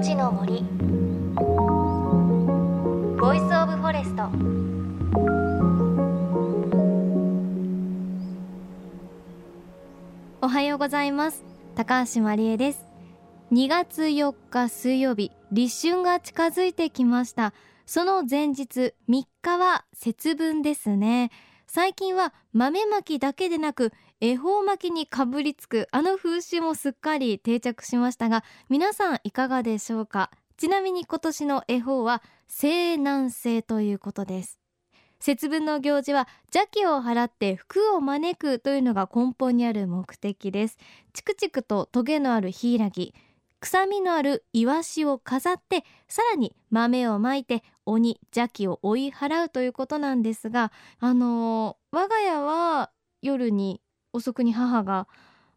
命の森。 Voice of Forest。おはようございます。高橋真理恵です。2月4日水曜日立春が近づいてきました。その前日3日は節分ですね。最近は豆まきだけでなく恵方巻きにかぶりつくあの風習もすっかり定着しましたが皆さんいかがでしょうか？ちなみに今年の恵方は西南西ということです。節分の行事は邪気を払って福を招くというのが根本にある目的です。チクチクとトゲのあるヒイラギ臭みのあるイワシを飾ってさらに豆をまいて鬼邪気を追い払うということなんですがあのー、我が家は夜に遅くに母が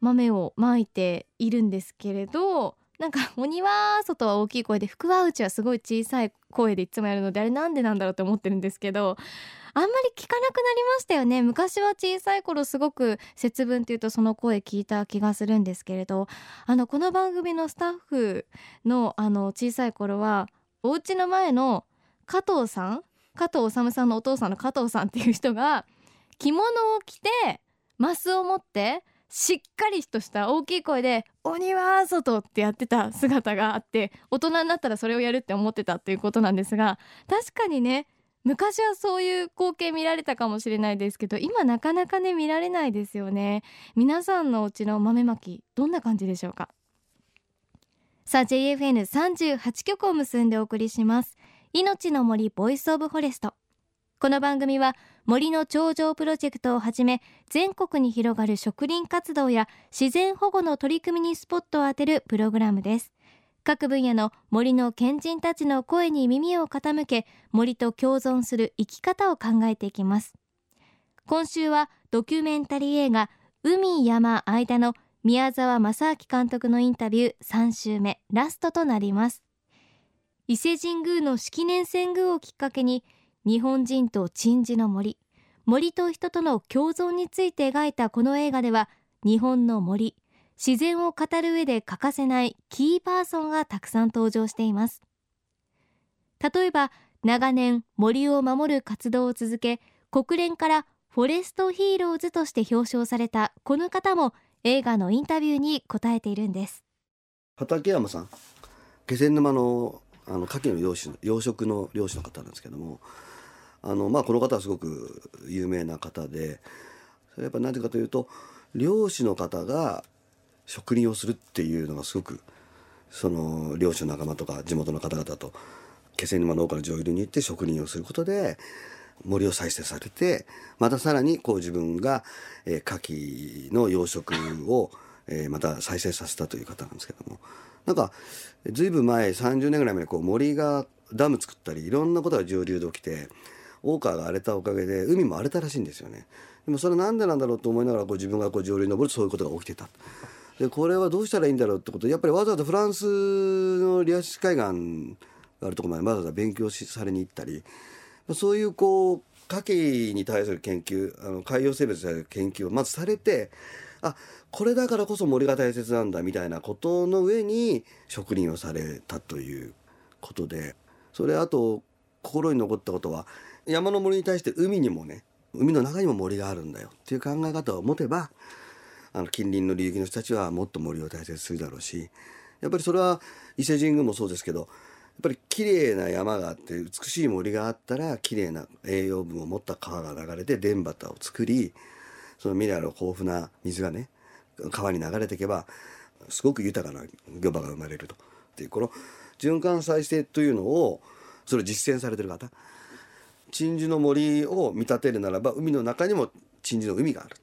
豆をまいているんですけれどなんか鬼は外は大きい声で福は内はすごい小さい声でいつもやるのであれなんでなんだろうって思ってるんですけどあんまり聞かなくなりましたよね。昔は小さい頃すごく節分っていうとその声聞いた気がするんですけれどあのこの番組のスタッフのあの小さい頃はお家の前の加藤さん加藤治さんのお父さんの加藤さんっていう人が着物を着てマスを持ってしっかりとした大きい声で「鬼は外!」ってやってた姿があって大人になったらそれをやるって思ってたっていうことなんですが確かにね昔はそういう光景見られたかもしれないですけど今なかなかね見られないですよね。皆さんのお家の豆まきどんな感じでしょうか？さあ JFN38 曲を結んでお送りします。命の森 Voice of Forest。この番組は森の頂上プロジェクトをはじめ全国に広がる植林活動や自然保護の取り組みにスポットを当てるプログラムです。各分野の森の賢人たちの声に耳を傾け森と共存する生き方を考えていきます。今週はドキュメンタリー映画海山間の宮沢正明監督のインタビュー3週目ラストとなります。伊勢神宮の式年遷宮をきっかけに日本人と鎮守の森。森と人との共存について描いたこの映画では日本の森自然を語る上で欠かせないキーパーソンがたくさん登場しています。例えば長年森を守る活動を続け国連からフォレストヒーローズとして表彰されたこの方も映画のインタビューに答えているんです。畠山さん気仙沼のあの牡蠣の養殖養殖の漁師の方なんですけどもあの、まあ、この方はすごく有名な方でそれやっぱ何ていうかというと漁師の方が植林をするっていうのがすごくその漁師の仲間とか地元の方々と気仙沼農家の上流に行って植林をすることで森を再生されてまたさらにこう自分が、えー、牡蠣の養殖を、えー、また再生させたという方なんですけどもなんか随分前30年ぐらい前にこう森がダム作ったりいろんなことが上流で起きて大川が荒れたおかげで海も荒れたらしいんですよね。でもそれなんでなんだろうと思いながらこう自分がこう上流に登るとそういうことが起きてた。でこれはどうしたらいいんだろうってことやっぱりわざわざフランスのリアシ海岸があるところまでわざわざ勉強しされに行ったりそういうこう牡蠣に対する研究あの海洋生物に対する研究をまずされてあこれだからこそ森が大切なんだみたいなことの上に植林をされたということでそれあと心に残ったことは山の森に対して海にもね海の中にも森があるんだよっていう考え方を持てばあの近隣の流域の人たちはもっと森を大切するだろうしやっぱりそれは伊勢神宮もそうですけどやっぱり綺麗な山があって美しい森があったら綺麗な栄養分を持った川が流れて田畑を作りそのミネラル豊富な水がね川に流れていけばすごく豊かな漁場が生まれると。っていうこの循環再生というのをそれを実践されてる方。鎮守の森を見立てるならば海の中にも鎮守の海がある。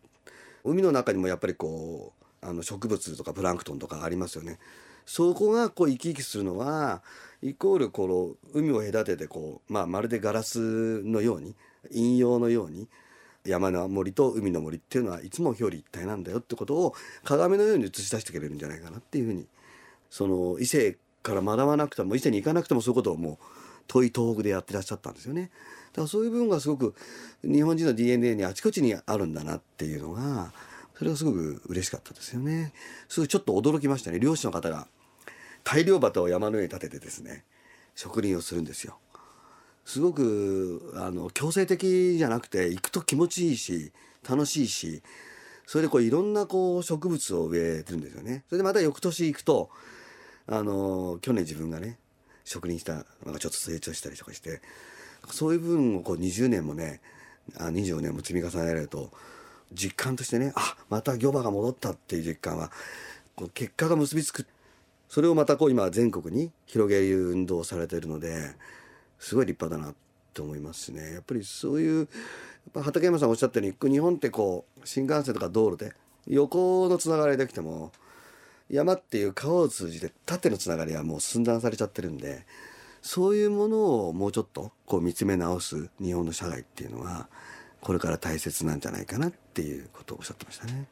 海の中にもやっぱりこうあの植物とかプランクトンとかありますよね。そこがこう生き生きするのはイコールこの海を隔ててこう、まあ、まるでガラスのように陰陽のように山の森と海の森っていうのはいつも表裏一体なんだよってことを鏡のように映し出してくれるんじゃないかなっていうふうにその伊勢から学ばなくても伊勢に行かなくてもそういうことをもう遠い東北でやってらっしゃったんですよね。だからそういう部分がすごく日本人の DNA にあちこちにあるんだなっていうのがそれがすごく嬉しかったですよね。すごいちょっと驚きましたね漁師の方が大量旗を山の上に立ててですね植林をするんですよ。すごくあの強制的じゃなくて行くと気持ちいいし楽しいしそれでこういろんなこう植物を植えてるんですよね。それでまた翌年行くとあの去年自分がね植林したのがちょっと成長したりとかしてそういう部分をこう20年もねあ25年も積み重ねられると実感としてねあまた魚場が戻ったっていう実感はこう結果が結びつくそれをまたこう今全国に広げる運動をされてるのですごい立派だなと思いますしね。やっぱりそういうやっぱ畠山さんおっしゃったように日本ってこう新幹線とか道路で横のつながりできても山っていう川を通じて縦のつながりはもう寸断されちゃってるんでそういうものをもうちょっとこう見つめ直す日本の社会っていうのはこれから大切なんじゃないかなっていうことをおっしゃってましたね。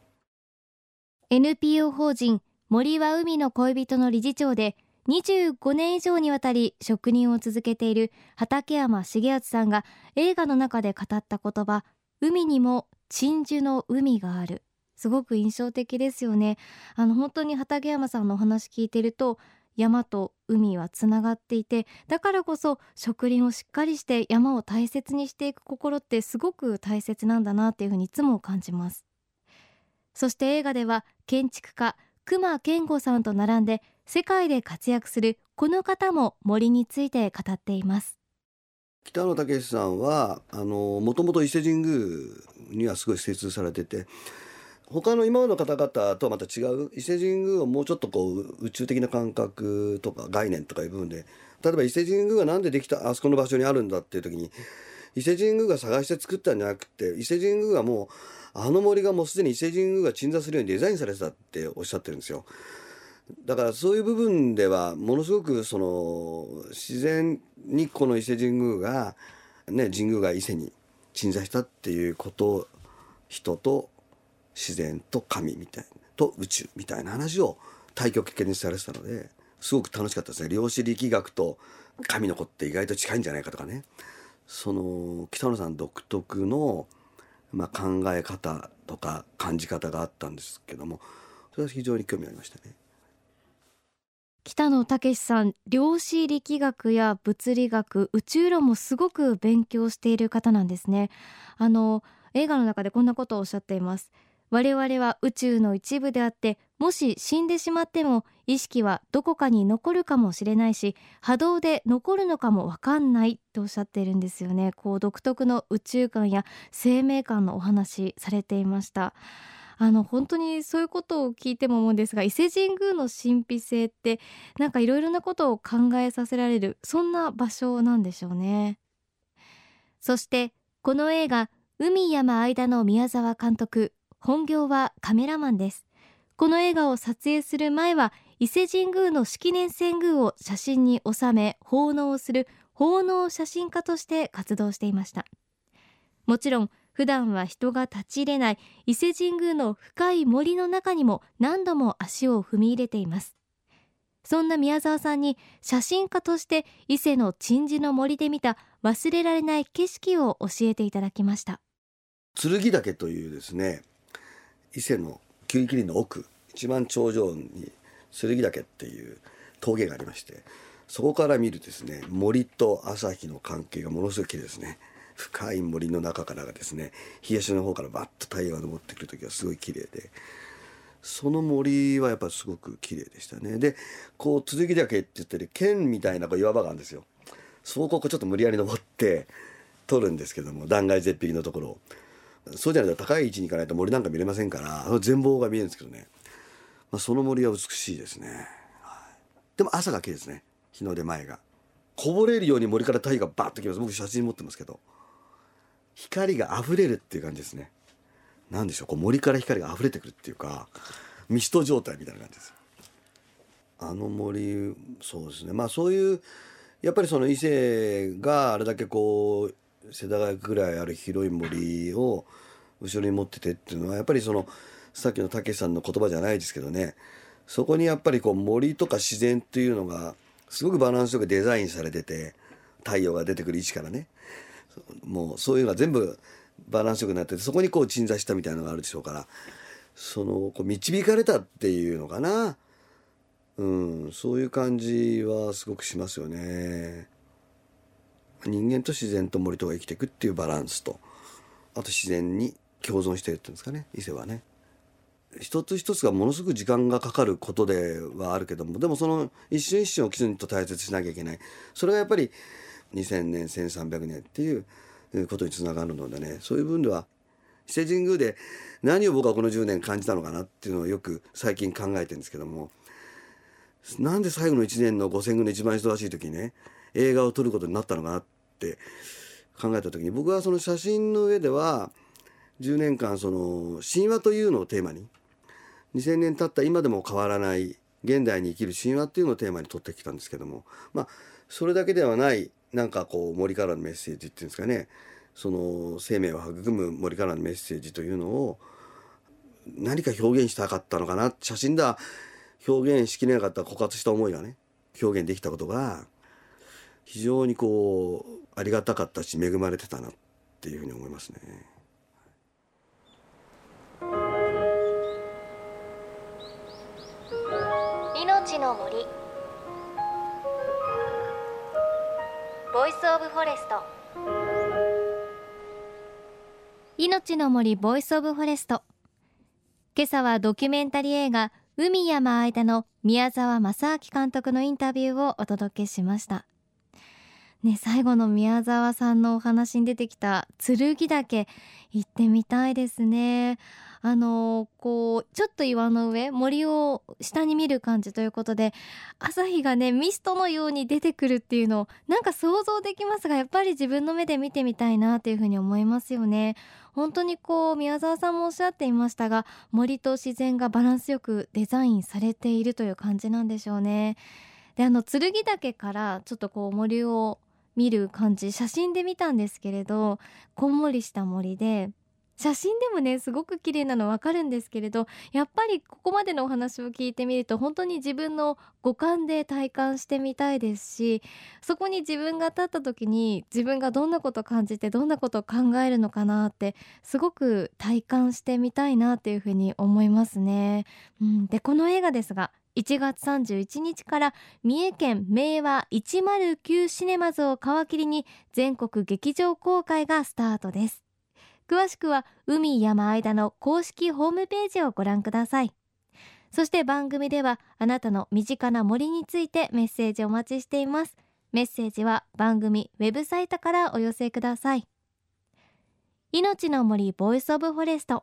NPO 法人森は海の恋人の理事長で25年以上にわたり職人を続けている畠山重敦さんが映画の中で語った言葉海にも鎮守の海がある。すごく印象的ですよね。あの本当に畠山さんのお話聞いてると山と海はつながっていてだからこそ植林をしっかりして山を大切にしていく心ってすごく大切なんだなっていうふうにいつも感じます。そして映画では建築家隈研吾さんと並んで世界で活躍するこの方も森について語っています北野武さんはもともと伊勢神宮にはすごい精通されてて他の今までの方々とはまた違う伊勢神宮をもうちょっとこう宇宙的な感覚とか概念とかいう部分で例えば伊勢神宮が何でできたあそこの場所にあるんだっていう時に伊勢神宮が探して作ったんじゃなくて伊勢神宮がもうあの森がもうすでに伊勢神宮が鎮座するようにデザインされてたっておっしゃってるんですよ。だからそういう部分ではものすごくその自然にこの伊勢神宮がね神宮が伊勢に鎮座したっていうこと人と自然と神みたいなと宇宙みたいな話を対極決にされてたのですごく楽しかったですね量子力学と神の子って意外と近いんじゃないかとかねその北野さん独特の、まあ、考え方とか感じ方があったんですけどもそれは非常に興味ありましたね。北野武さん量子力学や物理学宇宙論もすごく勉強している方なんですね。あの映画の中でこんなことをおっしゃっています。我々は宇宙の一部であってもし死んでしまっても意識はどこかに残るかもしれないし波動で残るのかもわかんないとおっしゃっているんですよね。こう独特の宇宙観や生命観のお話されていました。あの本当にそういうことを聞いても思うんですが伊勢神宮の神秘性ってなんかいろいろなことを考えさせられるそんな場所なんでしょうね。そしてこの映画海山間の宮沢監督本業はカメラマンです。この映画を撮影する前は伊勢神宮の式年遷宮を写真に収め奉納する奉納写真家として活動していました。もちろん普段は人が立ち入れない伊勢神宮の深い森の中にも何度も足を踏み入れています。そんな宮沢さんに写真家として伊勢の鎮守の森で見た忘れられない景色を教えていただきました。剣岳というですね伊勢の九切の奥一番頂上に剣岳っていう峠がありましてそこから見るですね森と朝日の関係がものすごく綺麗ですね。深い森の中からがですね東の方からバッと太陽が昇ってくる時はすごい綺麗でその森はやっぱすごく綺麗でしたね。でこう剣岳って言ってる剣みたいなこう岩場があるんですよ。そこをちょっと無理やり登って取るんですけども断崖絶壁のところそうじゃないと高い位置に行かないと森なんか見れませんからあの全貌が見えるんですけどね、まあ、その森は美しいですね、はい、でも朝が綺麗ですね。日の出前が。こぼれるように森から太陽がバッときます。僕写真持ってますけど。光が溢れるっていう感じですね。何でしょうこう森から光が溢れてくるっていうかミスト状態みたいな感じですあの森そうですね。まあそういうやっぱりその伊勢があれだけこう世田谷区ぐらいある広い森を後ろに持っててっていうのはやっぱりそのさっきのたけしさんの言葉じゃないですけどね。そこにやっぱりこう森とか自然っていうのがすごくバランスよくデザインされてて太陽が出てくる位置からね。もうそういうのが全部バランスよくなっててそこにこう鎮座したみたいなのがあるでしょうからそのこう導かれたっていうのかなうん、そういう感じはすごくしますよね。人間と自然と森とが生きていくっていうバランスとあと自然に共存してるっていうんですかね伊勢はね。一つ一つがものすごく時間がかかることではあるけどもでもその一瞬一瞬をきちんと大切しなきゃいけないそれがやっぱり2000年1300年っていうことにつながるのでねそういう分では伊勢神宮で何を僕はこの10年感じたのかなっていうのをよく最近考えてるんですけどもなんで最後の1年の五千軍で一番忙しい時にね映画を撮ることになったのかなって考えた時に僕はその写真の上では10年間その神話というのをテーマに2000年経った今でも変わらない現代に生きる神話っていうのをテーマに撮ってきたんですけどもまあそれだけではないなんかこう森からのメッセージっていうんですかね。その生命を育む森からのメッセージというのを何か表現したかったのかな。写真では表現しきれなかった枯渇した思いがね。表現できたことが非常にこうありがたかったし恵まれてたなっていうふうに思いますね。命の森。 Voice of Forest。命の森 Voice of Forest。今朝はドキュメンタリー映画海山間の宮沢正明監督のインタビューをお届けしました。ね最後の宮沢さんのお話に出てきた剣岳行ってみたいですね。あのこうちょっと岩の上森を下に見る感じということで朝日がねミストのように出てくるっていうのをなんか想像できますがやっぱり自分の目で見てみたいなっていうふうに思いますよね。本当にこう宮沢さんもおっしゃっていましたが森と自然がバランスよくデザインされているという感じなんでしょうね。であの剣岳からちょっとこう森を見る感じ写真で見たんですけれどこんもりした森で写真でもねすごく綺麗なのわかるんですけれどやっぱりここまでのお話を聞いてみると本当に自分の五感で体感してみたいですしそこに自分が立った時に自分がどんなこと感じてどんなことを考えるのかなってすごく体感してみたいなっていうふうに思いますね。うん、でこの映画ですが1月31日から三重県明和109シネマズを皮切りに全国劇場公開がスタートです。詳しくは海山間の公式ホームページをご覧ください。そして番組ではあなたの身近な森についてメッセージお待ちしています。メッセージは番組ウェブサイトからお寄せください。命の森 Voice of Forest。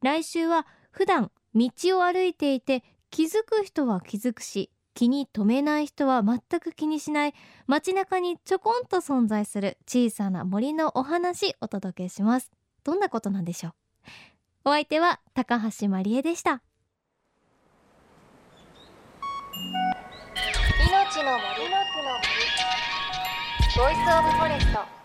来週は普段道を歩いていて気づく人は気づくし気に留めない人は全く気にしない。街中にちょこんと存在する小さな森のお話お届けします。どんなことなんでしょう？お相手は高橋真理恵でした。命の森。の木の森。 Voice of Forest。